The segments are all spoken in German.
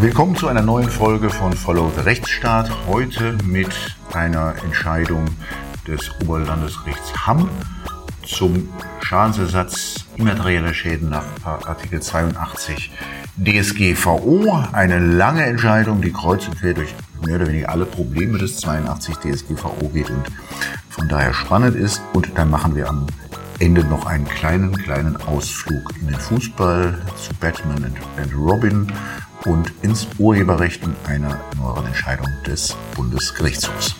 Willkommen zu einer neuen Folge von Follow the Rechtsstaat. Heute mit einer Entscheidung des Oberlandesgerichts Hamm zum Schadensersatz immaterieller Schäden nach Artikel 82 DSGVO. Eine lange Entscheidung, die kreuz und quer durch mehr oder weniger alle Probleme des 82 DSGVO geht und von daher spannend ist. Und dann machen wir am Ende noch einen kleinen, kleinen Ausflug in den Fußball zu Batman and Robin und ins Urheberrecht in einer neueren Entscheidung des Bundesgerichtshofs.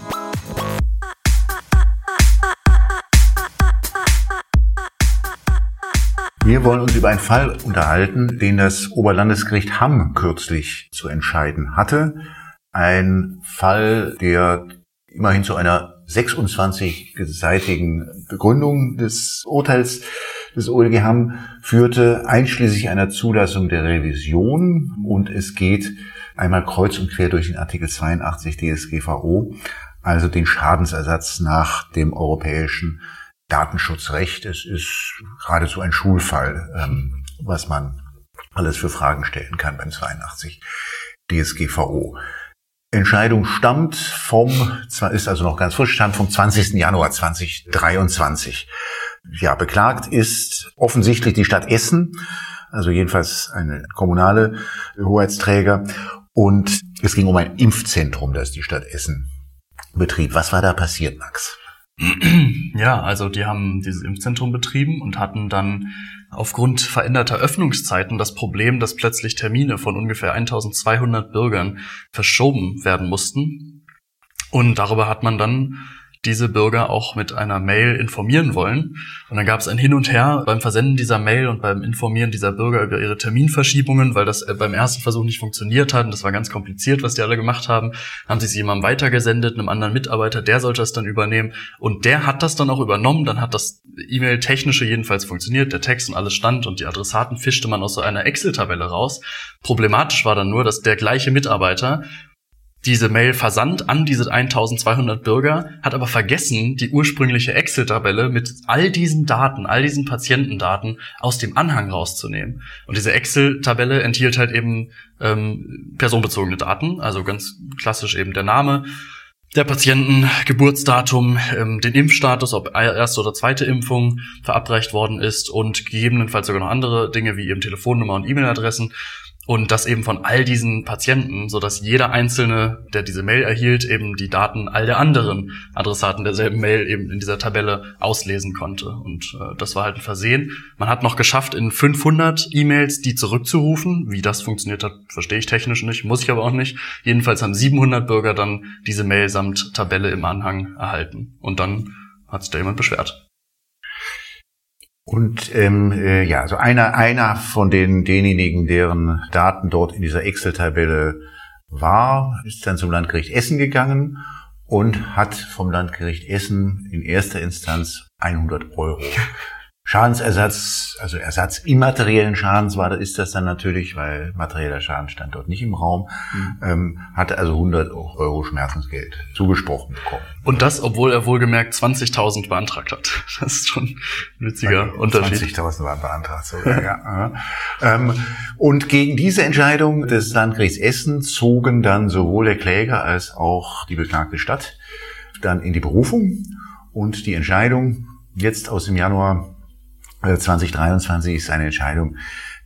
Wir wollen uns über einen Fall unterhalten, den das Oberlandesgericht Hamm kürzlich zu entscheiden hatte. Ein Fall, der immerhin zu einer 26-seitigen Begründung des Urteils des OLG Hamm führte, einschließlich einer Zulassung der Revision. Und es geht einmal kreuz und quer durch den Artikel 82 DSGVO, also den Schadensersatz nach dem europäischen Datenschutzrecht. Es ist geradezu ein Schulfall, ähm, was man alles für Fragen stellen kann beim 82 DSGVO. Entscheidung stammt vom, ist also noch ganz frisch, stammt vom 20. Januar 2023. Ja, beklagt ist offensichtlich die Stadt Essen, also jedenfalls eine kommunale Hoheitsträger. Und es ging um ein Impfzentrum, das die Stadt Essen betrieb. Was war da passiert, Max? Ja, also die haben dieses Impfzentrum betrieben und hatten dann aufgrund veränderter Öffnungszeiten das Problem, dass plötzlich Termine von ungefähr 1200 Bürgern verschoben werden mussten. Und darüber hat man dann diese Bürger auch mit einer Mail informieren wollen. Und dann gab es ein Hin und Her beim Versenden dieser Mail und beim Informieren dieser Bürger über ihre Terminverschiebungen, weil das äh, beim ersten Versuch nicht funktioniert hat. Und das war ganz kompliziert, was die alle gemacht haben. Haben sie es jemandem weitergesendet, einem anderen Mitarbeiter, der sollte das dann übernehmen. Und der hat das dann auch übernommen. Dann hat das E-Mail-technische jedenfalls funktioniert, der Text und alles stand und die Adressaten fischte man aus so einer Excel-Tabelle raus. Problematisch war dann nur, dass der gleiche Mitarbeiter diese Mail versandt an diese 1200 Bürger, hat aber vergessen, die ursprüngliche Excel-Tabelle mit all diesen Daten, all diesen Patientendaten aus dem Anhang rauszunehmen. Und diese Excel-Tabelle enthielt halt eben ähm, personenbezogene Daten, also ganz klassisch eben der Name der Patienten, Geburtsdatum, ähm, den Impfstatus, ob erste oder zweite Impfung verabreicht worden ist und gegebenenfalls sogar noch andere Dinge wie eben Telefonnummer und E-Mail-Adressen und das eben von all diesen Patienten, so dass jeder einzelne, der diese Mail erhielt, eben die Daten all der anderen Adressaten derselben Mail eben in dieser Tabelle auslesen konnte. Und äh, das war halt ein Versehen. Man hat noch geschafft, in 500 E-Mails die zurückzurufen. Wie das funktioniert hat, verstehe ich technisch nicht, muss ich aber auch nicht. Jedenfalls haben 700 Bürger dann diese Mail samt Tabelle im Anhang erhalten. Und dann hat sich da jemand beschwert. Und ähm, äh, ja, also einer, einer von den denjenigen, deren Daten dort in dieser Excel-Tabelle war, ist dann zum Landgericht Essen gegangen und hat vom Landgericht Essen in erster Instanz 100 Euro Schadensersatz, also Ersatz immateriellen Schadens war, ist das dann natürlich, weil materieller Schaden stand dort nicht im Raum, mhm. ähm, hatte also 100 Euro Schmerzensgeld zugesprochen bekommen. Und das, obwohl er wohlgemerkt 20.000 beantragt hat. Das ist schon ein witziger okay, Unterschied. 20.000 waren beantragt sogar, ja. ähm, und gegen diese Entscheidung des Landgerichts Essen zogen dann sowohl der Kläger als auch die beklagte Stadt dann in die Berufung und die Entscheidung jetzt aus dem Januar 2023 ist eine Entscheidung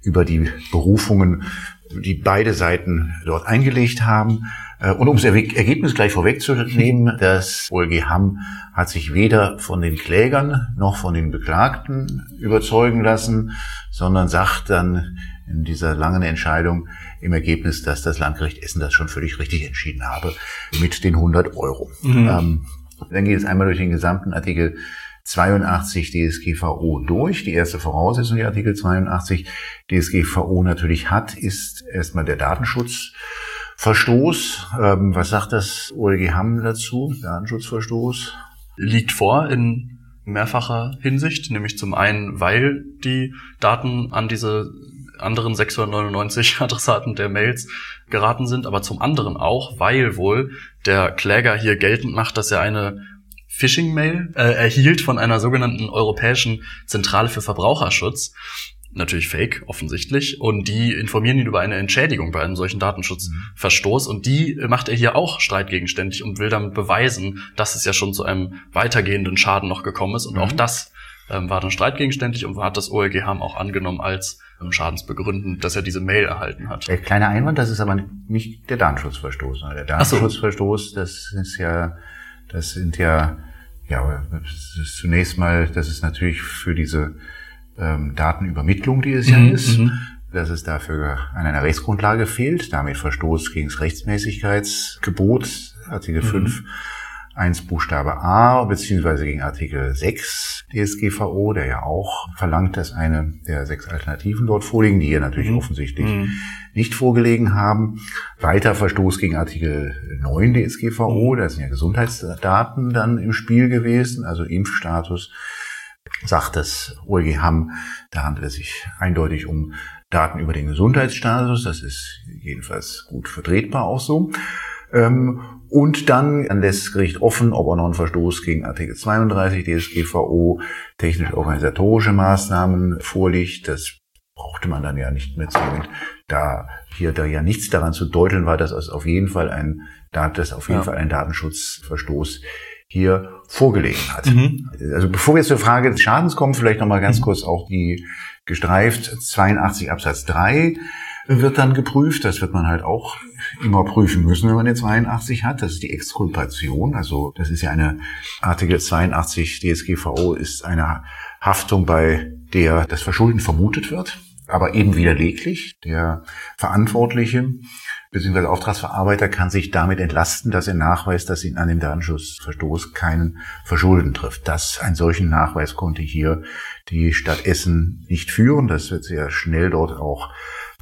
über die Berufungen, die beide Seiten dort eingelegt haben. Äh, und um das Ergebnis gleich vorwegzunehmen, das OLG Hamm hat sich weder von den Klägern noch von den Beklagten überzeugen lassen, sondern sagt dann in dieser langen Entscheidung im Ergebnis, dass das Landgericht Essen das schon völlig richtig entschieden habe mit den 100 Euro. Mhm. Ähm, dann geht es einmal durch den gesamten Artikel 82 DSGVO durch. Die erste Voraussetzung, die Artikel 82 DSGVO natürlich hat, ist erstmal der Datenschutzverstoß. Ähm, was sagt das OLG Hamm dazu? Datenschutzverstoß? Liegt vor in mehrfacher Hinsicht, nämlich zum einen, weil die Daten an diese anderen 699 Adressaten der Mails geraten sind, aber zum anderen auch, weil wohl der Kläger hier geltend macht, dass er eine Phishing-Mail äh, erhielt von einer sogenannten Europäischen Zentrale für Verbraucherschutz. natürlich fake, offensichtlich. Und die informieren ihn über eine Entschädigung bei einem solchen Datenschutzverstoß. Und die macht er hier auch streitgegenständig und will damit beweisen, dass es ja schon zu einem weitergehenden Schaden noch gekommen ist. Und mhm. auch das ähm, war dann streitgegenständig und hat das OLG Hamm auch angenommen als ähm, schadensbegründend, dass er diese Mail erhalten hat. Der kleine Einwand, das ist aber nicht der Datenschutzverstoß. Der Datenschutzverstoß, so. das ist ja, das sind ja, ja, zunächst mal, das ist natürlich für diese ähm, Datenübermittlung, die es ja mhm, ist, mhm. dass es dafür an einer Rechtsgrundlage fehlt, damit Verstoß gegen das Rechtmäßigkeitsgebot, Artikel mhm. 5 1 Buchstabe A beziehungsweise gegen Artikel 6 DSGVO, der ja auch verlangt, dass eine der sechs Alternativen dort vorliegen, die hier natürlich mhm. offensichtlich mhm. nicht vorgelegen haben. Weiter Verstoß gegen Artikel 9 DSGVO, mhm. da sind ja Gesundheitsdaten dann im Spiel gewesen, also Impfstatus sagt das OLG Hamm, da handelt es sich eindeutig um Daten über den Gesundheitsstatus. Das ist jedenfalls gut vertretbar auch so. Und dann lässt das Gericht offen, ob er noch einen Verstoß gegen Artikel 32 DSGVO, technisch-organisatorische Maßnahmen vorliegt. Das brauchte man dann ja nicht mehr zwingend, da hier da ja nichts daran zu deuteln war, dass es auf jeden Fall ein, dass auf jeden ja. Fall ein Datenschutzverstoß hier vorgelegen hat. Mhm. Also bevor wir zur Frage des Schadens kommen, vielleicht nochmal ganz mhm. kurz auch die gestreift 82 Absatz 3 wird dann geprüft. Das wird man halt auch immer prüfen müssen, wenn man den 82 hat. Das ist die Exkulpation. Also das ist ja eine Artikel 82 DSGVO ist eine Haftung, bei der das Verschulden vermutet wird, aber eben widerleglich. Der Verantwortliche bzw. Auftragsverarbeiter kann sich damit entlasten, dass er nachweist, dass ihn an dem Datenschutzverstoß keinen Verschulden trifft. Das, einen solchen Nachweis konnte hier die Stadt Essen nicht führen. Das wird sehr schnell dort auch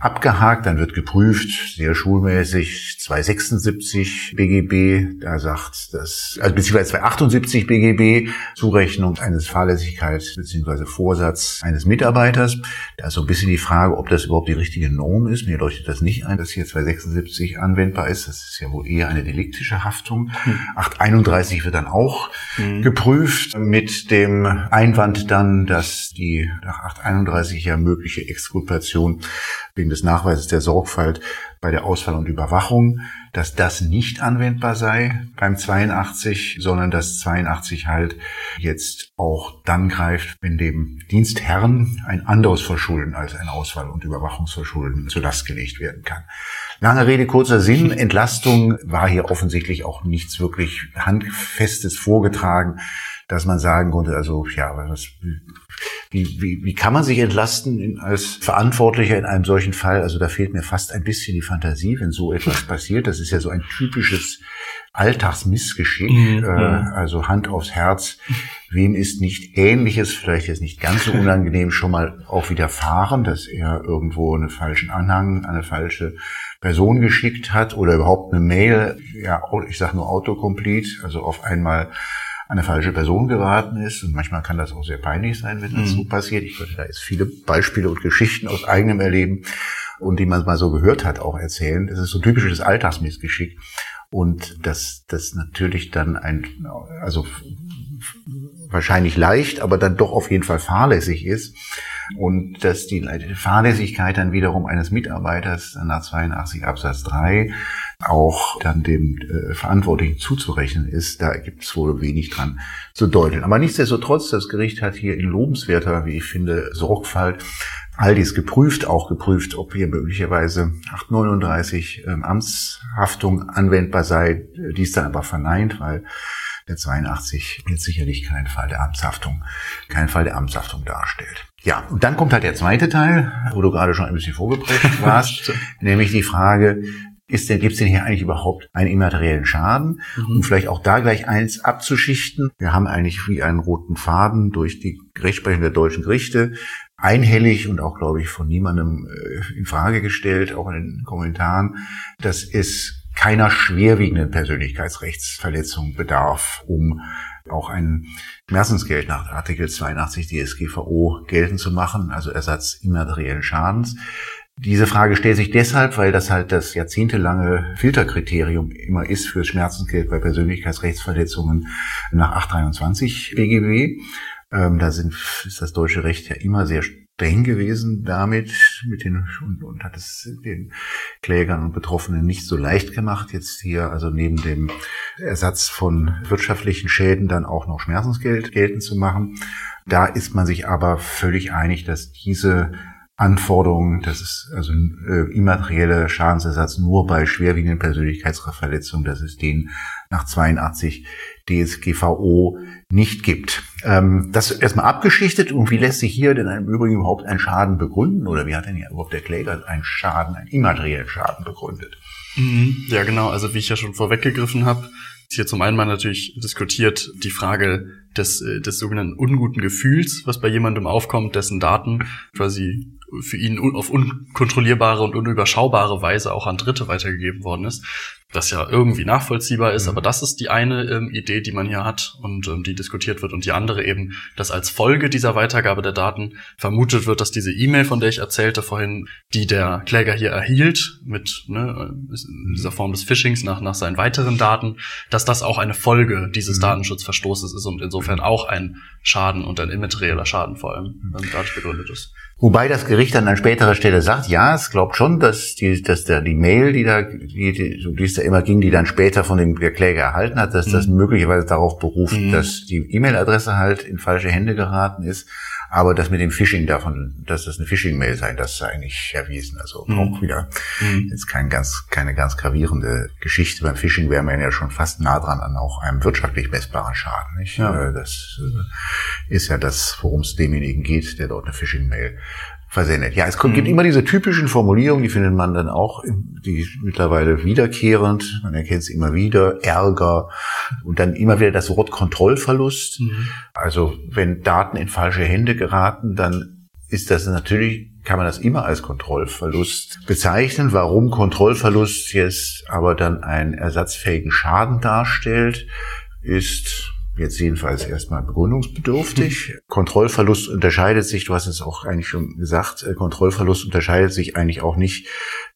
abgehakt, dann wird geprüft, sehr schulmäßig, 276 BGB, da sagt das, also beziehungsweise 278 BGB, Zurechnung eines Fahrlässigkeits beziehungsweise Vorsatz eines Mitarbeiters. Da ist so ein bisschen die Frage, ob das überhaupt die richtige Norm ist. Mir leuchtet das nicht ein, dass hier 276 anwendbar ist. Das ist ja wohl eher eine deliktische Haftung. Hm. 831 wird dann auch hm. geprüft mit dem Einwand dann, dass die nach 831 ja mögliche Exkulpation wegen des Nachweises der Sorgfalt bei der Auswahl und Überwachung, dass das nicht anwendbar sei beim 82, sondern dass 82 halt jetzt auch dann greift, wenn dem Dienstherrn ein anderes Verschulden als ein Auswahl- und Überwachungsverschulden zur Last gelegt werden kann. Lange Rede, kurzer Sinn. Entlastung war hier offensichtlich auch nichts wirklich Handfestes vorgetragen, dass man sagen konnte, also ja, was, wie, wie, wie kann man sich entlasten als Verantwortlicher in einem solchen Fall? Also da fehlt mir fast ein bisschen die Fantasie, wenn so etwas passiert. Das ist ja so ein typisches Alltagsmissgeschick. Mhm. Äh, also Hand aufs Herz. Wem ist nicht Ähnliches, vielleicht jetzt nicht ganz so unangenehm, schon mal auch widerfahren, dass er irgendwo einen falschen Anhang, eine falsche Person geschickt hat oder überhaupt eine Mail, ja, ich sage nur Autocomplete, also auf einmal eine falsche Person geraten ist. Und manchmal kann das auch sehr peinlich sein, wenn das mhm. so passiert. Ich würde da jetzt viele Beispiele und Geschichten aus eigenem Erleben und die man mal so gehört hat, auch erzählen. Das ist so typisches Alltagsmissgeschick. Und dass das natürlich dann ein, also wahrscheinlich leicht, aber dann doch auf jeden Fall fahrlässig ist. Und dass die Fahrlässigkeit dann wiederum eines Mitarbeiters nach 82 Absatz 3 auch dann dem äh, Verantwortlichen zuzurechnen ist, da gibt es wohl wenig dran zu deuteln. Aber nichtsdestotrotz, das Gericht hat hier in lobenswerter, wie ich finde, Sorgfalt all dies geprüft, auch geprüft, ob hier möglicherweise 839 ähm, Amtshaftung anwendbar sei. Dies dann aber verneint, weil der 82 jetzt sicherlich keinen Fall der Amtshaftung, keinen Fall der Amtshaftung darstellt. Ja, und dann kommt halt der zweite Teil, wo du gerade schon ein bisschen vorgeprägt warst, nämlich die Frage, ist denn, gibt es denn hier eigentlich überhaupt einen immateriellen Schaden? Mhm. Und vielleicht auch da gleich eins abzuschichten. Wir haben eigentlich wie einen roten Faden durch die Rechtsprechung der deutschen Gerichte einhellig und auch, glaube ich, von niemandem äh, in Frage gestellt, auch in den Kommentaren, dass es keiner schwerwiegenden Persönlichkeitsrechtsverletzung bedarf, um auch ein Schmerzensgeld nach Artikel 82 DSGVO geltend zu machen, also Ersatz immateriellen Schadens. Diese Frage stellt sich deshalb, weil das halt das jahrzehntelange Filterkriterium immer ist für Schmerzensgeld bei Persönlichkeitsrechtsverletzungen nach 823 BGB. Ähm, da sind, ist das deutsche Recht ja immer sehr streng gewesen damit mit den und, und hat es den Klägern und Betroffenen nicht so leicht gemacht, jetzt hier also neben dem Ersatz von wirtschaftlichen Schäden dann auch noch Schmerzensgeld geltend zu machen. Da ist man sich aber völlig einig, dass diese Anforderungen, das ist also äh, immaterielle Schadensersatz nur bei schwerwiegenden Persönlichkeitsverletzungen, dass es den nach 82 DSGVO nicht gibt. Ähm, das erstmal abgeschichtet und wie lässt sich hier denn im Übrigen überhaupt ein Schaden begründen oder wie hat denn hier überhaupt der Kläger einen Schaden, einen immateriellen Schaden begründet? Mhm. Ja, genau. Also wie ich ja schon vorweggegriffen habe, ist hier zum einen mal natürlich diskutiert die Frage des, äh, des sogenannten unguten Gefühls, was bei jemandem aufkommt, dessen Daten quasi für ihn auf unkontrollierbare und unüberschaubare Weise auch an Dritte weitergegeben worden ist das ja irgendwie nachvollziehbar ist, mhm. aber das ist die eine ähm, Idee, die man hier hat und ähm, die diskutiert wird und die andere eben, dass als Folge dieser Weitergabe der Daten vermutet wird, dass diese E-Mail, von der ich erzählte vorhin, die der Kläger hier erhielt mit ne, in dieser Form des Phishings nach nach seinen weiteren Daten, dass das auch eine Folge dieses mhm. Datenschutzverstoßes ist und insofern auch ein Schaden und ein immaterieller Schaden vor allem ähm, dadurch begründet ist. Wobei das Gericht dann an späterer Stelle sagt, ja, es glaubt schon, dass die, dass der, die Mail, die da, die, die, die es da immer ging, die dann später von dem der Kläger erhalten hat, dass mhm. das möglicherweise darauf beruft, mhm. dass die E-Mail-Adresse halt in falsche Hände geraten ist. Aber das mit dem Phishing davon, dass das eine Phishing-Mail sein, das ist eigentlich erwiesen. Also mhm. auch wieder mhm. jetzt kein ganz, keine ganz gravierende Geschichte. Beim Phishing wäre man ja schon fast nah dran an auch einem wirtschaftlich messbaren Schaden. Nicht? Ja. Äh, das äh, ist ja das, worum es demjenigen geht, der dort eine Phishing-Mail versendet. Ja, es gibt mhm. immer diese typischen Formulierungen, die findet man dann auch, die mittlerweile wiederkehrend, man erkennt sie immer wieder, Ärger und dann immer wieder das Wort Kontrollverlust. Mhm. Also wenn Daten in falsche Hände geraten, dann ist das natürlich, kann man das immer als Kontrollverlust bezeichnen. Warum Kontrollverlust jetzt aber dann einen ersatzfähigen Schaden darstellt, ist jetzt jedenfalls erstmal begründungsbedürftig. Kontrollverlust unterscheidet sich, du hast es auch eigentlich schon gesagt, äh, Kontrollverlust unterscheidet sich eigentlich auch nicht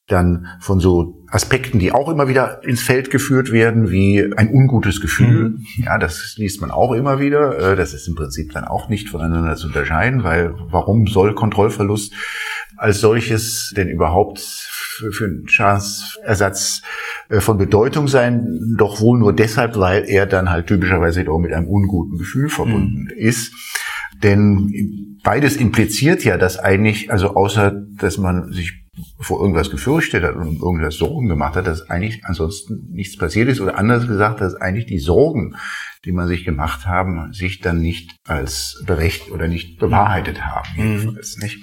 dann von so Aspekten, die auch immer wieder ins Feld geführt werden, wie ein ungutes Gefühl. Mhm. Ja, das liest man auch immer wieder. Äh, das ist im Prinzip dann auch nicht voneinander zu unterscheiden, weil warum soll Kontrollverlust als solches denn überhaupt für, einen Schadensersatz äh, von Bedeutung sein, doch wohl nur deshalb, weil er dann halt typischerweise auch mit einem unguten Gefühl verbunden mhm. ist. Denn beides impliziert ja, dass eigentlich, also außer, dass man sich vor irgendwas gefürchtet hat und irgendwas Sorgen gemacht hat, dass eigentlich ansonsten nichts passiert ist oder anders gesagt, dass eigentlich die Sorgen, die man sich gemacht haben, sich dann nicht als berecht oder nicht bewahrheitet haben. Mhm. Nicht?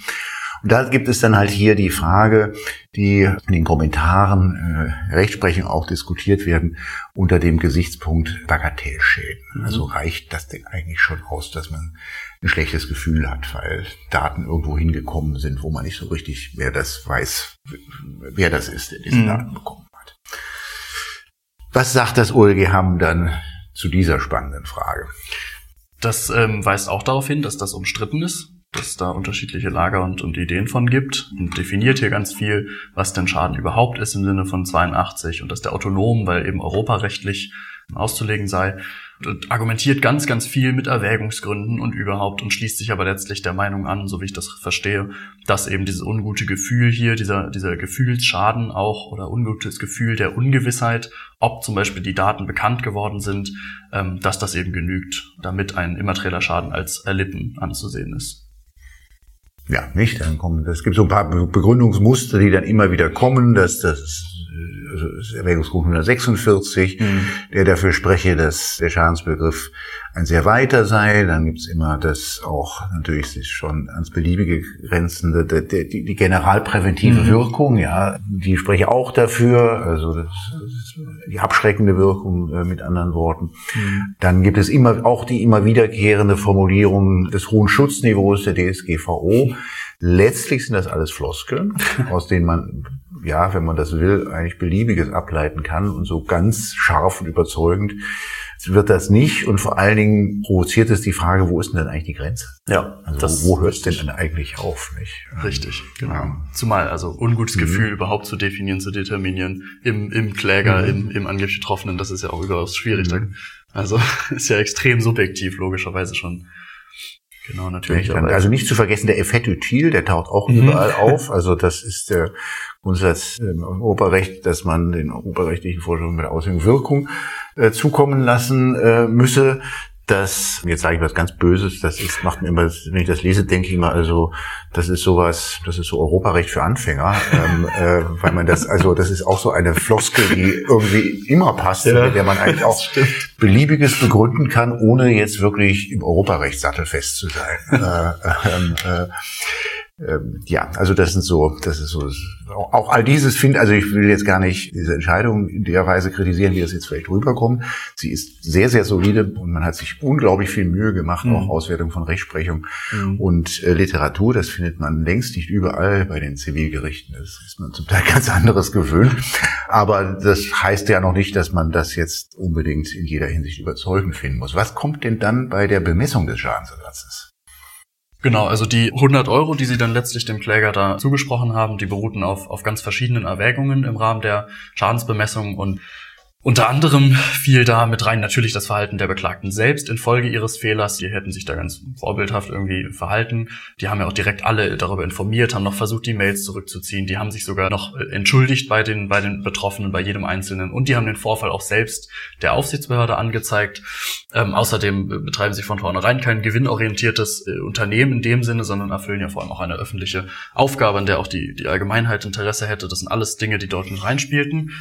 Und da gibt es dann halt hier die Frage, die in den Kommentaren äh, Rechtsprechung auch diskutiert werden, unter dem Gesichtspunkt Bagatellschäden. Mhm. Also reicht das denn eigentlich schon aus, dass man ein schlechtes Gefühl hat, weil Daten irgendwo hingekommen sind, wo man nicht so richtig wer das weiß, wer das ist, der diese mhm. Daten bekommen hat. Was sagt das OLG-Hamm dann zu dieser spannenden Frage? Das ähm, weist auch darauf hin, dass das umstritten ist dass es da unterschiedliche Lager und, und Ideen von gibt und definiert hier ganz viel, was denn Schaden überhaupt ist im Sinne von 82 und dass der autonom, weil eben europarechtlich auszulegen sei, argumentiert ganz, ganz viel mit Erwägungsgründen und überhaupt und schließt sich aber letztlich der Meinung an, so wie ich das verstehe, dass eben dieses ungute Gefühl hier, dieser, dieser Gefühlsschaden auch oder ungutes Gefühl der Ungewissheit, ob zum Beispiel die Daten bekannt geworden sind, ähm, dass das eben genügt, damit ein immaterieller Schaden als erlitten anzusehen ist. Ja, nicht? Dann kommen, es gibt so ein paar Begründungsmuster, die dann immer wieder kommen, dass das das Erwägungsgrund 146, mhm. der dafür spreche, dass der Schadensbegriff ein sehr weiter sei. Dann gibt's immer das auch natürlich sich schon ans Beliebige grenzende, die, die, die generalpräventive mhm. Wirkung, ja, die spreche auch dafür, also das, die abschreckende Wirkung äh, mit anderen Worten. Mhm. Dann gibt es immer auch die immer wiederkehrende Formulierung des hohen Schutzniveaus der DSGVO. Letztlich sind das alles Floskeln, aus denen man ja, wenn man das will, eigentlich beliebiges ableiten kann und so ganz scharf und überzeugend wird das nicht und vor allen Dingen provoziert es die Frage, wo ist denn eigentlich die Grenze? Ja. Also wo hört es denn eigentlich auf? Nicht? Richtig, genau. Ja. Zumal also ungutes mhm. Gefühl überhaupt zu definieren, zu determinieren im, im Kläger, mhm. im, im Betroffenen, das ist ja auch überaus schwierig. Mhm. Also ist ja extrem subjektiv, logischerweise schon. Genau, natürlich. Also nicht zu vergessen der Effettutil, der taucht auch mhm. überall auf. Also das ist der Grundsatz im Oberrecht, dass man den oberrechtlichen Vorstellungen mit Auswirkung äh, zukommen lassen äh, müsse das, jetzt sage ich was ganz Böses, das ist, macht mir immer, wenn ich das lese, denke ich immer, also das ist sowas, das ist so Europarecht für Anfänger, ähm, äh, weil man das, also das ist auch so eine Floskel, die irgendwie immer passt, ja, mit der man eigentlich auch beliebiges begründen kann, ohne jetzt wirklich im Europarecht sattelfest zu sein. äh, ähm, äh, ähm, ja, also das sind so, das ist so, auch all dieses finde, also ich will jetzt gar nicht diese Entscheidung in der Weise kritisieren, wie das jetzt vielleicht rüberkommt. Sie ist sehr, sehr solide und man hat sich unglaublich viel Mühe gemacht, mhm. auch Auswertung von Rechtsprechung mhm. und äh, Literatur. Das findet man längst nicht überall bei den Zivilgerichten. Das ist man zum Teil ganz anderes gewöhnt. Aber das heißt ja noch nicht, dass man das jetzt unbedingt in jeder Hinsicht überzeugend finden muss. Was kommt denn dann bei der Bemessung des Schadensersatzes? Genau, also die 100 Euro, die sie dann letztlich dem Kläger da zugesprochen haben, die beruhten auf, auf ganz verschiedenen Erwägungen im Rahmen der Schadensbemessung und unter anderem fiel da mit rein natürlich das Verhalten der Beklagten selbst infolge ihres Fehlers. Die hätten sich da ganz vorbildhaft irgendwie verhalten. Die haben ja auch direkt alle darüber informiert, haben noch versucht, die Mails zurückzuziehen. Die haben sich sogar noch äh, entschuldigt bei den, bei den Betroffenen, bei jedem Einzelnen. Und die haben den Vorfall auch selbst der Aufsichtsbehörde angezeigt. Ähm, außerdem betreiben sie von vornherein kein gewinnorientiertes äh, Unternehmen in dem Sinne, sondern erfüllen ja vor allem auch eine öffentliche Aufgabe, an der auch die, die Allgemeinheit Interesse hätte. Das sind alles Dinge, die dort mit reinspielten.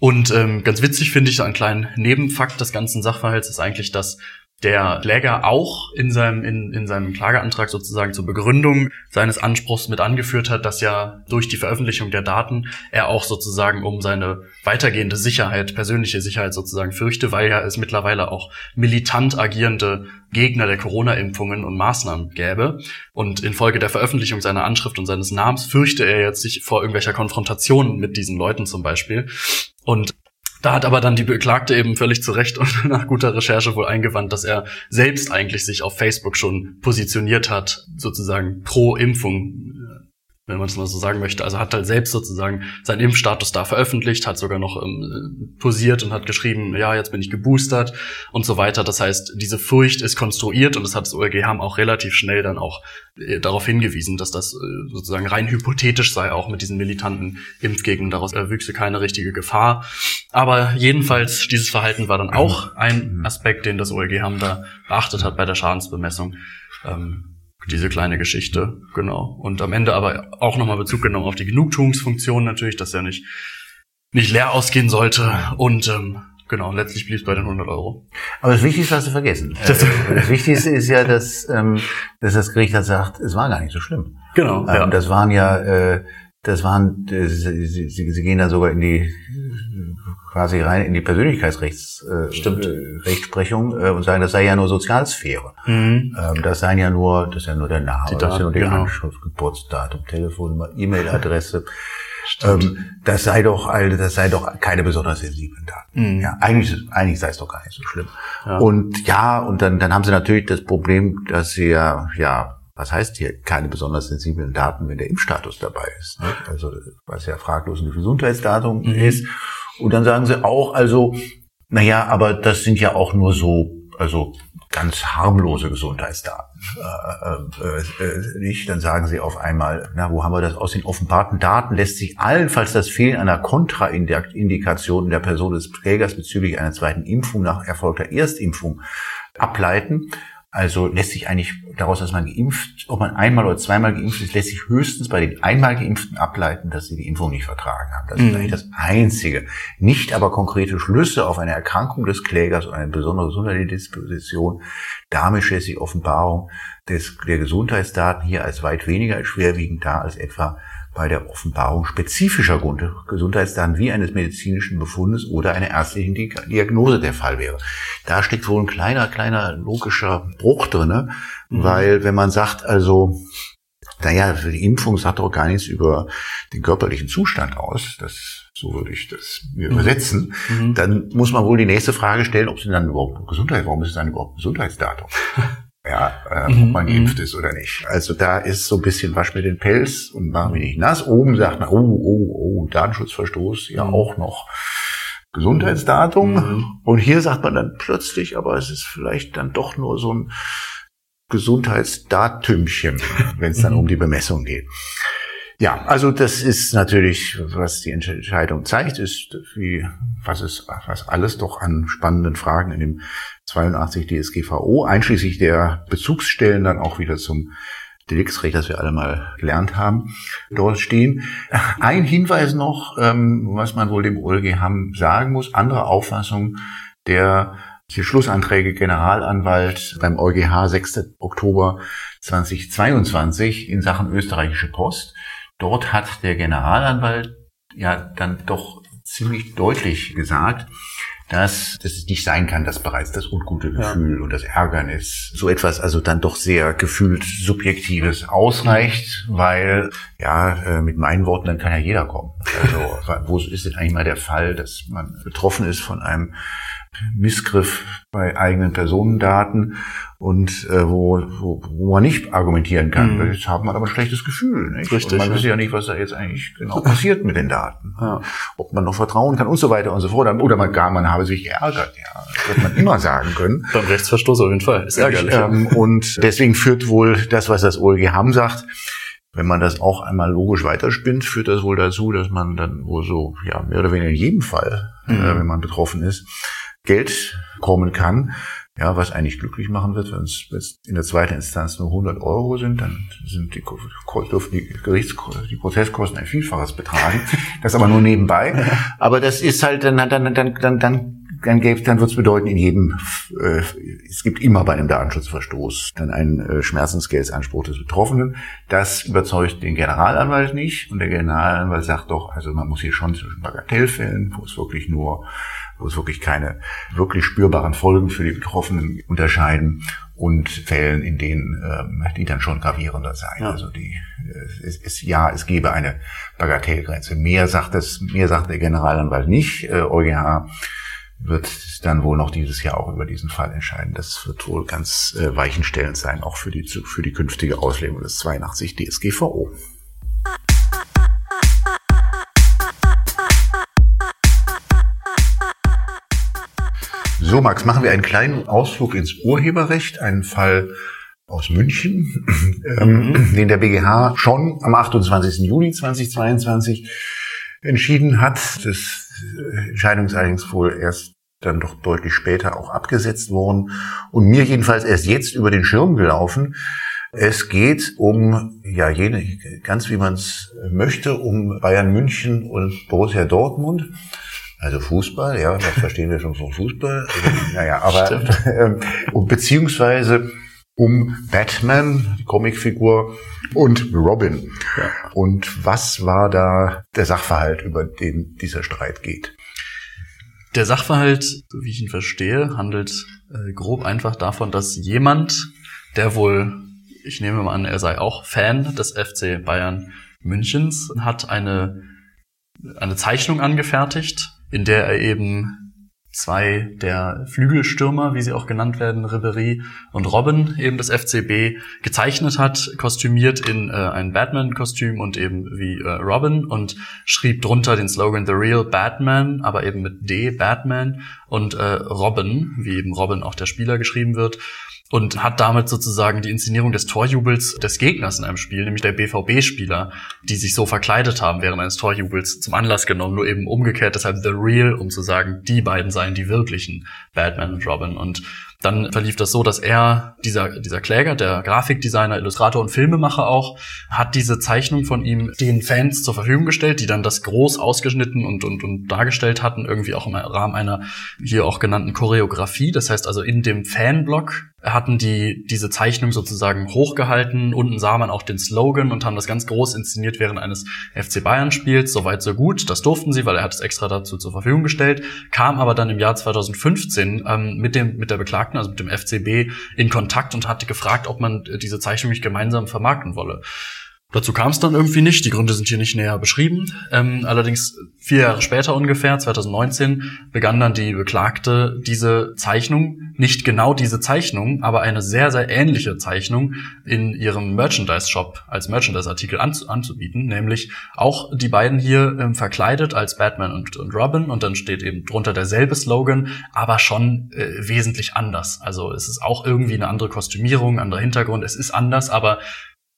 Und ähm, ganz witzig finde ich, einen kleinen Nebenfakt des ganzen Sachverhalts ist eigentlich, dass der Kläger auch in seinem, in, in seinem Klageantrag sozusagen zur Begründung seines Anspruchs mit angeführt hat, dass ja durch die Veröffentlichung der Daten er auch sozusagen um seine weitergehende Sicherheit, persönliche Sicherheit sozusagen fürchte, weil ja es mittlerweile auch militant agierende Gegner der Corona-Impfungen und Maßnahmen gäbe. Und infolge der Veröffentlichung seiner Anschrift und seines Namens fürchte er jetzt sich vor irgendwelcher Konfrontation mit diesen Leuten zum Beispiel. Und da hat aber dann die Beklagte eben völlig zu Recht und nach guter Recherche wohl eingewandt, dass er selbst eigentlich sich auf Facebook schon positioniert hat, sozusagen pro Impfung wenn man es mal so sagen möchte. Also hat halt selbst sozusagen seinen Impfstatus da veröffentlicht, hat sogar noch ähm, posiert und hat geschrieben, ja, jetzt bin ich geboostert und so weiter. Das heißt, diese Furcht ist konstruiert und das hat das OLG haben auch relativ schnell dann auch äh, darauf hingewiesen, dass das äh, sozusagen rein hypothetisch sei, auch mit diesen militanten Impfgegnern. Daraus erwüchse keine richtige Gefahr. Aber jedenfalls, dieses Verhalten war dann auch ein Aspekt, den das OLG haben da beachtet hat bei der Schadensbemessung. Ähm, diese kleine Geschichte, genau. Und am Ende aber auch nochmal Bezug genommen auf die Genugtuungsfunktion natürlich, dass er nicht, nicht leer ausgehen sollte. Und ähm, genau, letztlich blieb es bei den 100 Euro. Aber das Wichtigste hast du vergessen. Das, das Wichtigste ist ja, dass, ähm, dass das Gericht hat sagt, es war gar nicht so schlimm. Genau. Ähm, ja. Das waren ja, äh, das waren, äh, sie, sie, sie gehen da sogar in die quasi rein in die Persönlichkeitsrechtsprechung äh, äh, und sagen, das sei ja nur Sozialsphäre. Mhm. Ähm, das seien ja nur, das ist ja nur der Name, Daten, das ist ja nur die genau. Anschrift, Geburtsdatum, Telefonnummer, E-Mail-Adresse. Ähm, das sei doch, das sei doch keine besonders sensiblen Daten. Mhm. Ja, eigentlich, eigentlich sei es doch gar nicht so schlimm. Ja. Und ja, und dann, dann haben sie natürlich das Problem, dass sie ja, ja, was heißt hier keine besonders sensiblen Daten, wenn der Impfstatus dabei ist? Ne? Also was ja fraglos ein Gesundheitsdatum mhm. ist. Und dann sagen sie auch, also, naja, aber das sind ja auch nur so, also ganz harmlose Gesundheitsdaten. Äh, äh, äh, nicht, dann sagen sie auf einmal, na, wo haben wir das aus den offenbarten Daten? Lässt sich allenfalls das Fehlen einer Kontraindikation der Person des Trägers bezüglich einer zweiten Impfung nach erfolgter Erstimpfung ableiten. Also lässt sich eigentlich daraus, dass man geimpft, ob man einmal oder zweimal geimpft ist, lässt sich höchstens bei den einmal geimpften ableiten, dass sie die Impfung nicht vertragen haben. Das mhm. ist eigentlich das Einzige. Nicht aber konkrete Schlüsse auf eine Erkrankung des Klägers oder eine besondere gesundheitliche Disposition. Damit stellt sich Offenbarung des, der Gesundheitsdaten hier als weit weniger schwerwiegend dar als etwa bei der Offenbarung spezifischer Gesundheitsdaten wie eines medizinischen Befundes oder einer ärztlichen Diagnose der Fall wäre. Da steckt wohl ein kleiner, kleiner logischer Bruch drinne, mhm. weil wenn man sagt, also naja, die Impfung sagt doch gar nichts über den körperlichen Zustand aus. Das, so würde ich das mhm. übersetzen. Mhm. Dann muss man wohl die nächste Frage stellen, ob sie dann überhaupt Gesundheit, warum ist es dann überhaupt Gesundheitsdatum? ja, äh, mhm. ob man geimpft mhm. ist oder nicht. Also da ist so ein bisschen wasch mir den Pelz und mach mich nicht nass. Oben sagt man, oh, oh, oh, Datenschutzverstoß, ja mhm. auch noch Gesundheitsdatum. Mhm. Und hier sagt man dann plötzlich, aber es ist vielleicht dann doch nur so ein Gesundheitsdatümchen, wenn es dann um die Bemessung geht. Ja, also das ist natürlich, was die Entscheidung zeigt, ist, wie, was ist, was alles doch an spannenden Fragen in dem 82 DSGVO, einschließlich der Bezugsstellen dann auch wieder zum Deliktsrecht, das wir alle mal gelernt haben, dort stehen. Ein Hinweis noch, ähm, was man wohl dem OLG sagen muss, andere Auffassung der die Schlussanträge Generalanwalt beim EuGH 6. Oktober 2022 in Sachen österreichische Post. Dort hat der Generalanwalt ja dann doch ziemlich deutlich gesagt, dass das nicht sein kann, dass bereits das ungute Gefühl ja. und das Ärgernis so etwas also dann doch sehr gefühlt subjektives ausreicht, weil ja äh, mit meinen Worten dann kann ja jeder kommen. Also wo ist denn eigentlich mal der Fall, dass man betroffen ist von einem Missgriff bei eigenen Personendaten und äh, wo, wo, wo man nicht argumentieren kann. Mhm. Jetzt hat man aber ein schlechtes Gefühl. Nicht? Richtig, und man ja. weiß ja nicht, was da jetzt eigentlich genau passiert mit den Daten. Ja. Ob man noch vertrauen kann und so weiter und so fort. Oder man gar, man habe sich geärgert. Ja, das wird man immer sagen können. Beim Rechtsverstoß auf jeden Fall. Ist ärgerlich. Ähm, und deswegen führt wohl das, was das OLG Hamm sagt, wenn man das auch einmal logisch weiterspinnt, führt das wohl dazu, dass man dann wohl so, ja, mehr oder weniger in jedem Fall, äh, mhm. äh, wenn man betroffen ist, Geld kommen kann. Ja, was eigentlich glücklich machen wird, wenn es in der zweiten Instanz nur 100 Euro sind, dann sind die, dürfen die Gerichts, die Prozesskosten ein Vielfaches betragen. Das aber nur nebenbei. Aber das ist halt dann, dann, dann, dann, dann dann gäbe dann wird es bedeuten, in jedem, äh, es gibt immer bei einem Datenschutzverstoß dann einen äh, Schmerzensgeldsanspruch des Betroffenen. Das überzeugt den Generalanwalt nicht und der Generalanwalt sagt doch, also man muss hier schon zwischen Bagatellfällen, wo es wirklich nur wo es wirklich keine wirklich spürbaren Folgen für die Betroffenen unterscheiden und Fällen, in denen ähm, die dann schon gravierender sein. Ja. Also die es ist ja, es gäbe eine Bagatellgrenze. Mehr sagt es, mehr sagt der Generalanwalt nicht. Äh, EuGH wird dann wohl noch dieses Jahr auch über diesen Fall entscheiden. Das wird wohl ganz äh, weichenstellend sein, auch für die für die künftige Auslegung des 82 DSGVO. So, Max, machen wir einen kleinen Ausflug ins Urheberrecht, einen Fall aus München, ähm, mhm. den der BGH schon am 28. Juli 2022 entschieden hat. Das Entscheidung ist allerdings wohl erst dann doch deutlich später auch abgesetzt worden und mir jedenfalls erst jetzt über den Schirm gelaufen. Es geht um, ja, jene, ganz wie man es möchte, um Bayern München und Borussia Dortmund. Also Fußball, ja, das verstehen wir schon vom Fußball. naja, aber ähm, beziehungsweise um Batman, die Comicfigur, und Robin. Ja. Und was war da der Sachverhalt, über den dieser Streit geht? Der Sachverhalt, so wie ich ihn verstehe, handelt äh, grob einfach davon, dass jemand, der wohl, ich nehme mal an, er sei auch Fan des FC Bayern Münchens, hat eine, eine Zeichnung angefertigt, in der er eben zwei der Flügelstürmer, wie sie auch genannt werden, Ribery und Robin, eben des FCB, gezeichnet hat, kostümiert in äh, ein Batman-Kostüm und eben wie äh, Robin und schrieb drunter den Slogan The Real Batman, aber eben mit D, Batman und äh, Robin, wie eben Robin auch der Spieler geschrieben wird und hat damit sozusagen die Inszenierung des Torjubels des Gegners in einem Spiel, nämlich der BVB-Spieler, die sich so verkleidet haben während eines Torjubels zum Anlass genommen, nur eben umgekehrt, deshalb The Real, um zu sagen, die beiden seien die wirklichen Batman und Robin und dann verlief das so, dass er, dieser, dieser Kläger, der Grafikdesigner, Illustrator und Filmemacher auch, hat diese Zeichnung von ihm den Fans zur Verfügung gestellt, die dann das groß ausgeschnitten und, und, und dargestellt hatten, irgendwie auch im Rahmen einer hier auch genannten Choreografie. Das heißt also in dem Fanblog hatten die diese Zeichnung sozusagen hochgehalten. Unten sah man auch den Slogan und haben das ganz groß inszeniert während eines FC Bayern Spiels. Soweit so gut. Das durften sie, weil er hat es extra dazu zur Verfügung gestellt. Kam aber dann im Jahr 2015 ähm, mit dem mit der Beklagten, also mit dem FCB, in Kontakt und hatte gefragt, ob man diese Zeichnung nicht gemeinsam vermarkten wolle. Dazu kam es dann irgendwie nicht. Die Gründe sind hier nicht näher beschrieben. Ähm, allerdings vier Jahre später ungefähr, 2019, begann dann die Beklagte diese Zeichnung, nicht genau diese Zeichnung, aber eine sehr, sehr ähnliche Zeichnung in ihrem Merchandise-Shop als Merchandise-Artikel anzubieten. Nämlich auch die beiden hier ähm, verkleidet als Batman und, und, Robin und dann steht eben drunter derselbe Slogan, aber schon äh, wesentlich anders. Also es ist auch irgendwie eine andere Kostümierung, anderer Hintergrund. Es ist anders, aber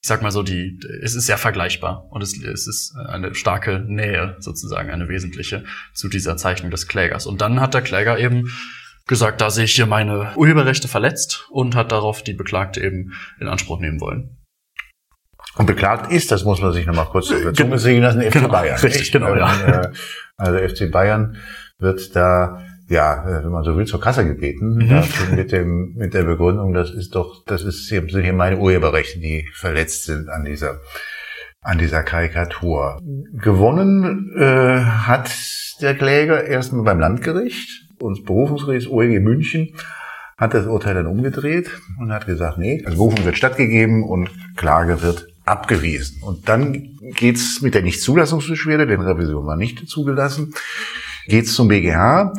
ich sag mal so, die, es ist sehr vergleichbar und es, es ist eine starke Nähe sozusagen, eine wesentliche zu dieser Zeichnung des Klägers. Und dann hat der Kläger eben gesagt, da sehe ich hier meine Urheberrechte verletzt und hat darauf die Beklagte eben in Anspruch nehmen wollen. Und beklagt ist, das muss man sich nochmal kurz über Zunge sehen lassen, FC genau, Bayern. Richtig, genau, ja. Äh, also FC Bayern wird da ja, äh, wenn man so will, zur Kasse gebeten, mhm. mit dem, mit der Begründung, das ist doch, das ist, sind hier meine Urheberrechte, die verletzt sind an dieser, an dieser Karikatur. Gewonnen äh, hat der Kläger erstmal beim Landgericht und Berufungsgericht OEG München hat das Urteil dann umgedreht und hat gesagt, nee, also Berufung wird stattgegeben und Klage wird abgewiesen. Und dann geht's mit der Nichtzulassungsbeschwerde, denn Revision war nicht zugelassen, geht's zum BGH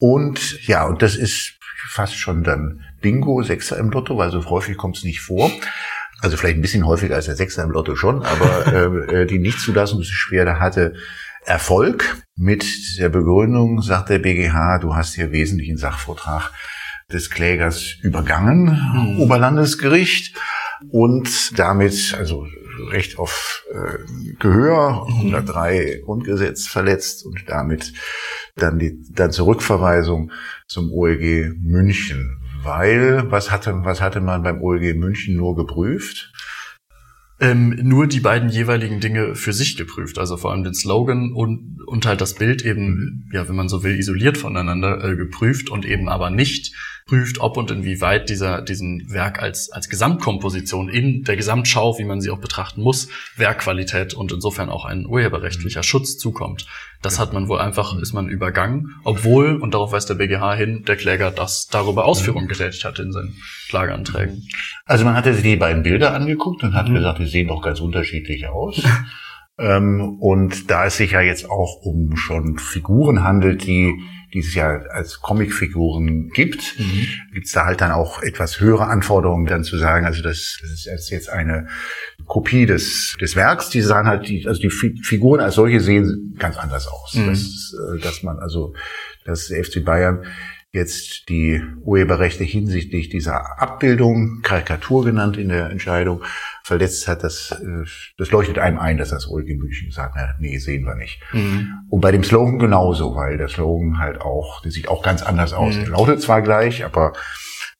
und ja, und das ist fast schon dann Bingo, Sechser im Lotto, weil so häufig kommt es nicht vor. Also vielleicht ein bisschen häufiger als der Sechser im Lotto schon, aber äh, äh die Nichtzulassungsbeschwerde hatte Erfolg mit der Begründung, sagt der BGH, du hast hier wesentlichen Sachvortrag des Klägers übergangen, mhm. Oberlandesgericht, und damit, also Recht auf äh, Gehör, 103 Grundgesetz verletzt und damit dann die dann Zurückverweisung zum OEG München. Weil, was hatte, was hatte man beim OEG München nur geprüft? Ähm, nur die beiden jeweiligen Dinge für sich geprüft, also vor allem den Slogan und, und halt das Bild eben, ja, wenn man so will, isoliert voneinander äh, geprüft und eben aber nicht prüft, ob und inwieweit dieser, diesen Werk als, als Gesamtkomposition in der Gesamtschau, wie man sie auch betrachten muss, Werkqualität und insofern auch ein urheberrechtlicher Schutz zukommt. Das hat man wohl einfach, ist man übergangen, obwohl, und darauf weist der BGH hin, der Kläger das darüber Ausführungen getätigt hat in seinen Klageanträgen. Also man hatte sich die beiden Bilder angeguckt und hat mhm. gesagt, die sehen doch ganz unterschiedlich aus. ähm, und da es sich ja jetzt auch um schon Figuren handelt, die die es ja als Comicfiguren gibt, mhm. gibt es da halt dann auch etwas höhere Anforderungen, dann zu sagen, also das, das ist jetzt eine Kopie des, des Werks, die sahen halt, die, also die Figuren als solche sehen ganz anders aus. Mhm. Das, äh, dass man also, dass der FC Bayern jetzt die Urheberrechte hinsichtlich dieser Abbildung, Karikatur genannt in der Entscheidung, verletzt hat, das, äh, das leuchtet einem ein, dass das Ulrike München gesagt hat, nee, sehen wir nicht. Mhm. Und bei dem Slogan genauso, weil der Slogan halt auch, der sieht auch ganz anders aus. Mhm. Der lautet zwar gleich, aber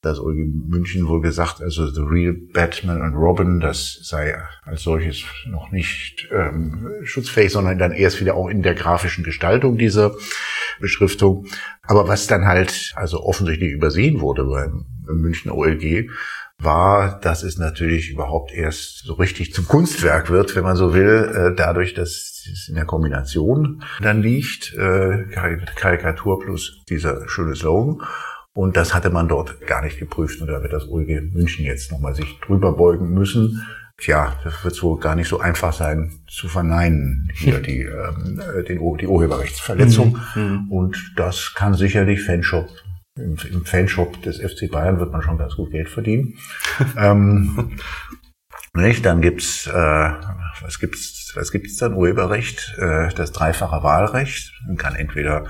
das Ulrike München wohl gesagt, also The Real Batman and Robin, das sei als solches noch nicht ähm, schutzfähig, sondern dann erst wieder auch in der grafischen Gestaltung dieser Beschriftung. Aber was dann halt also offensichtlich übersehen wurde beim Münchner OLG, war, dass es natürlich überhaupt erst so richtig zum Kunstwerk wird, wenn man so will, äh, dadurch, dass es in der Kombination dann liegt, äh, Karikatur plus dieser schöne Slogan. Und das hatte man dort gar nicht geprüft. Und da wird das OLG München jetzt nochmal sich drüber beugen müssen. Tja, das wird wohl gar nicht so einfach sein zu verneinen, hier die, ähm, äh, den, die Urheberrechtsverletzung. Mhm. mhm. Und das kann sicherlich Fanshop im, im Fanshop des FC Bayern wird man schon ganz gut Geld verdienen. ähm, nicht? Dann gibt's äh, was gibt's was gibt's dann Urheberrecht, äh, das dreifache Wahlrecht. Man kann entweder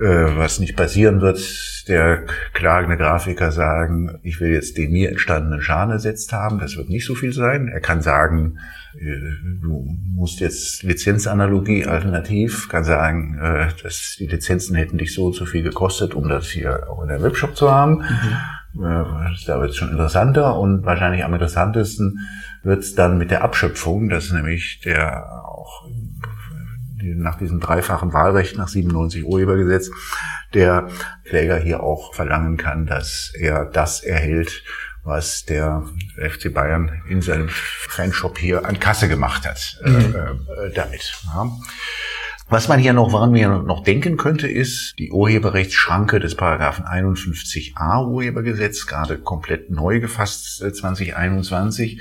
was nicht passieren wird, der klagende Grafiker sagen, ich will jetzt den mir entstandenen Schaden ersetzt haben. Das wird nicht so viel sein. Er kann sagen, äh, du musst jetzt Lizenzanalogie alternativ, kann sagen, äh, dass die Lizenzen hätten dich so und so viel gekostet, um das hier auch in der Webshop zu haben. Mhm. Da wird es schon interessanter und wahrscheinlich am interessantesten wird es dann mit der Abschöpfung, dass nämlich der auch nach diesem dreifachen Wahlrecht nach 97 Urhebergesetz der Kläger hier auch verlangen kann, dass er das erhält, was der FC Bayern in seinem Fanshop hier an Kasse gemacht hat äh, mhm. äh, damit. Ja. Was man hier noch, woran man noch denken könnte, ist die Urheberrechtsschranke des Paragraphen 51a Urhebergesetz, gerade komplett neu gefasst 2021.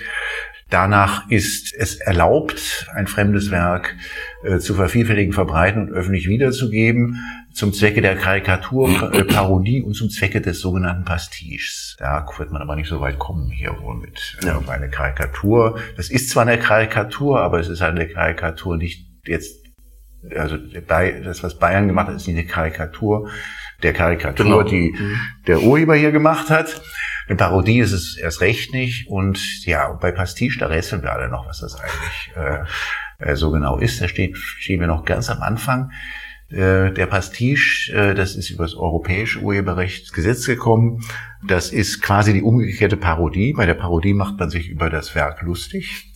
Danach ist es erlaubt, ein fremdes Werk äh, zu vervielfältigen, verbreiten und öffentlich wiederzugeben, zum Zwecke der Karikatur, äh, Parodie und zum Zwecke des sogenannten Pastiches. Da wird man aber nicht so weit kommen hier wohl mit äh, ja. eine Karikatur. Das ist zwar eine Karikatur, aber es ist eine Karikatur nicht jetzt, also das, was Bayern gemacht hat, ist nicht eine Karikatur der Karikatur, genau. die mhm. der Urheber hier gemacht hat. Eine Parodie ist es erst recht nicht. Und ja, bei Pastiche, da rätseln wir alle noch, was das eigentlich äh, äh, so genau ist. Da steht, stehen wir noch ganz am Anfang. Äh, der Pastiche, äh, das ist über das europäische Urheberrechtsgesetz gekommen. Das ist quasi die umgekehrte Parodie. Bei der Parodie macht man sich über das Werk lustig.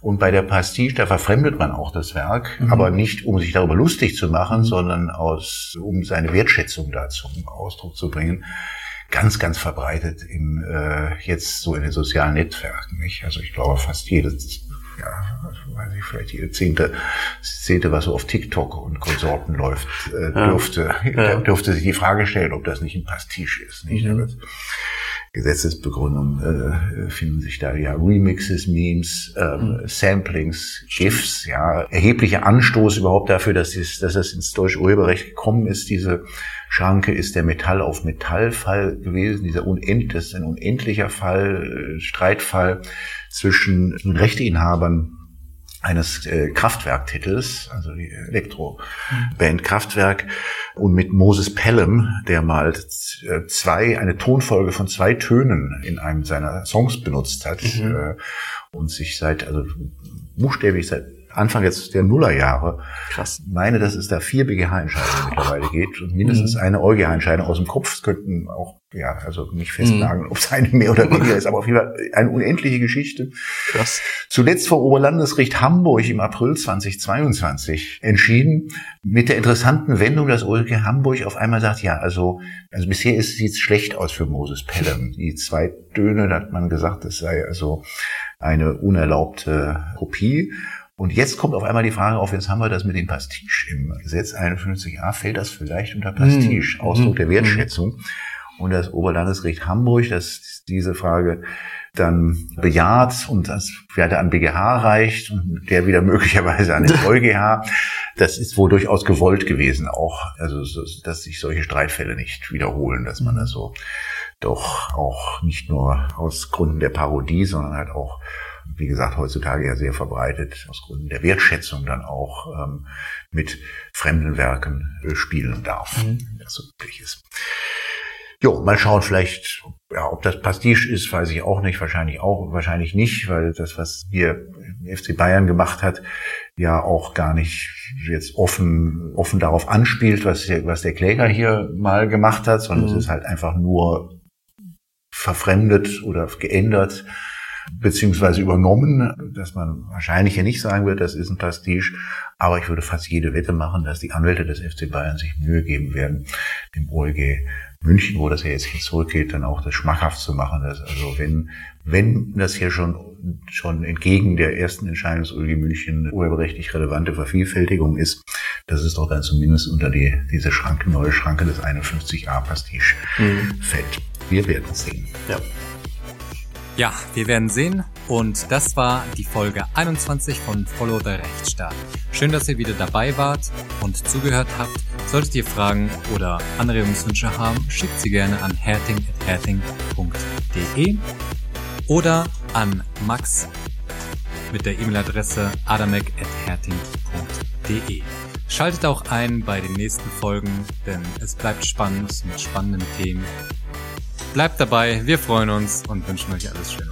Und bei der Pastiche, da verfremdet man auch das Werk, mhm. aber nicht, um sich darüber lustig zu machen, sondern aus, um seine Wertschätzung dazu zum Ausdruck zu bringen ganz, ganz verbreitet im, äh, jetzt so in den sozialen Netzwerken. Nicht? Also ich glaube fast jedes, ja, weiß ich, vielleicht jede zehnte, zehnte, was so auf TikTok und Konsorten läuft, äh, dürfte, ja. dürfte sich die Frage stellen, ob das nicht ein Pastiche ist. Nicht? Mhm. Gesetzesbegründung äh, finden sich da ja Remixes, Memes, ähm, mhm. Samplings, GIFs, ja, erheblicher Anstoß überhaupt dafür, dass, es, dass das ins deutsche Urheberrecht gekommen ist, diese Schranke ist der Metall auf Metall-Fall gewesen, dieser unend, das ist ein unendlicher Fall, äh, Streitfall zwischen Rechteinhabern eines äh, Kraftwerktitels, also die Elektroband Kraftwerk, und mit Moses Pelham, der mal zwei, eine Tonfolge von zwei Tönen in einem seiner Songs benutzt hat mhm. äh, und sich seit, also buchstäblich seit Anfang jetzt der Nullerjahre. Krass. Meine, dass es da vier BGH-Entscheidungen mittlerweile geht und mindestens mhm. eine EuGH-Entscheidung aus dem Kopf. Es könnten auch, ja, also nicht festnageln, mhm. ob es eine mehr oder weniger ist, aber auf jeden Fall eine unendliche Geschichte. Krass. Zuletzt vor Oberlandesgericht Hamburg im April 2022 entschieden, mit der interessanten Wendung, dass OLG Hamburg auf einmal sagt, ja, also, also bisher sieht es schlecht aus für Moses Pelham. Die zwei Töne, da hat man gesagt, das sei also eine unerlaubte Kopie. Und jetzt kommt auf einmal die Frage auf, jetzt haben wir das mit dem Pastiche im Gesetz 51a, fällt das vielleicht unter Pastiche, mhm. Ausdruck der mhm. Wertschätzung. Und das Oberlandesgericht Hamburg, das diese Frage dann bejaht und das werde an BGH reicht und der wieder möglicherweise an den EuGH. Das ist wohl durchaus gewollt gewesen auch, also dass sich solche Streitfälle nicht wiederholen, dass man das so doch auch nicht nur aus Gründen der Parodie, sondern halt auch wie gesagt, heutzutage ja sehr verbreitet, aus Gründen der Wertschätzung dann auch ähm, mit fremden Werken äh, spielen darf, mhm. das so üblich ist. Jo, mal schauen, vielleicht, ja, ob das Pastiche ist, weiß ich auch nicht, wahrscheinlich auch, wahrscheinlich nicht, weil das, was hier FC Bayern gemacht hat, ja auch gar nicht jetzt offen, offen darauf anspielt, was der, was der Kläger hier mal gemacht hat, sondern mhm. es ist halt einfach nur verfremdet oder geändert beziehungsweise übernommen, dass man wahrscheinlich hier nicht sagen wird, das ist ein Pastiche, aber ich würde fast jede Wette machen, dass die Anwälte des FC Bayern sich Mühe geben werden, dem OLG München, wo das ja jetzt hin zurückgeht, dann auch das schmackhaft zu machen. Dass also wenn, wenn das hier schon, schon entgegen der ersten Entscheidung des OLG München urheberrechtlich relevante Vervielfältigung ist, dass es doch dann zumindest unter die, diese Schranke, neue Schranke des 51a Pastiche mhm. fällt. Wir werden sehen. Ja. Ja, wir werden sehen. Und das war die Folge 21 von Follow the Rechtsstaat. Schön, dass ihr wieder dabei wart und zugehört habt. Solltet ihr Fragen oder Anregungswünsche haben, schickt sie gerne an herting.herting.de oder an Max mit der E-Mail-Adresse adamek.herting.de. Schaltet auch ein bei den nächsten Folgen, denn es bleibt spannend mit spannenden Themen Bleibt dabei, wir freuen uns und wünschen euch alles Schöne.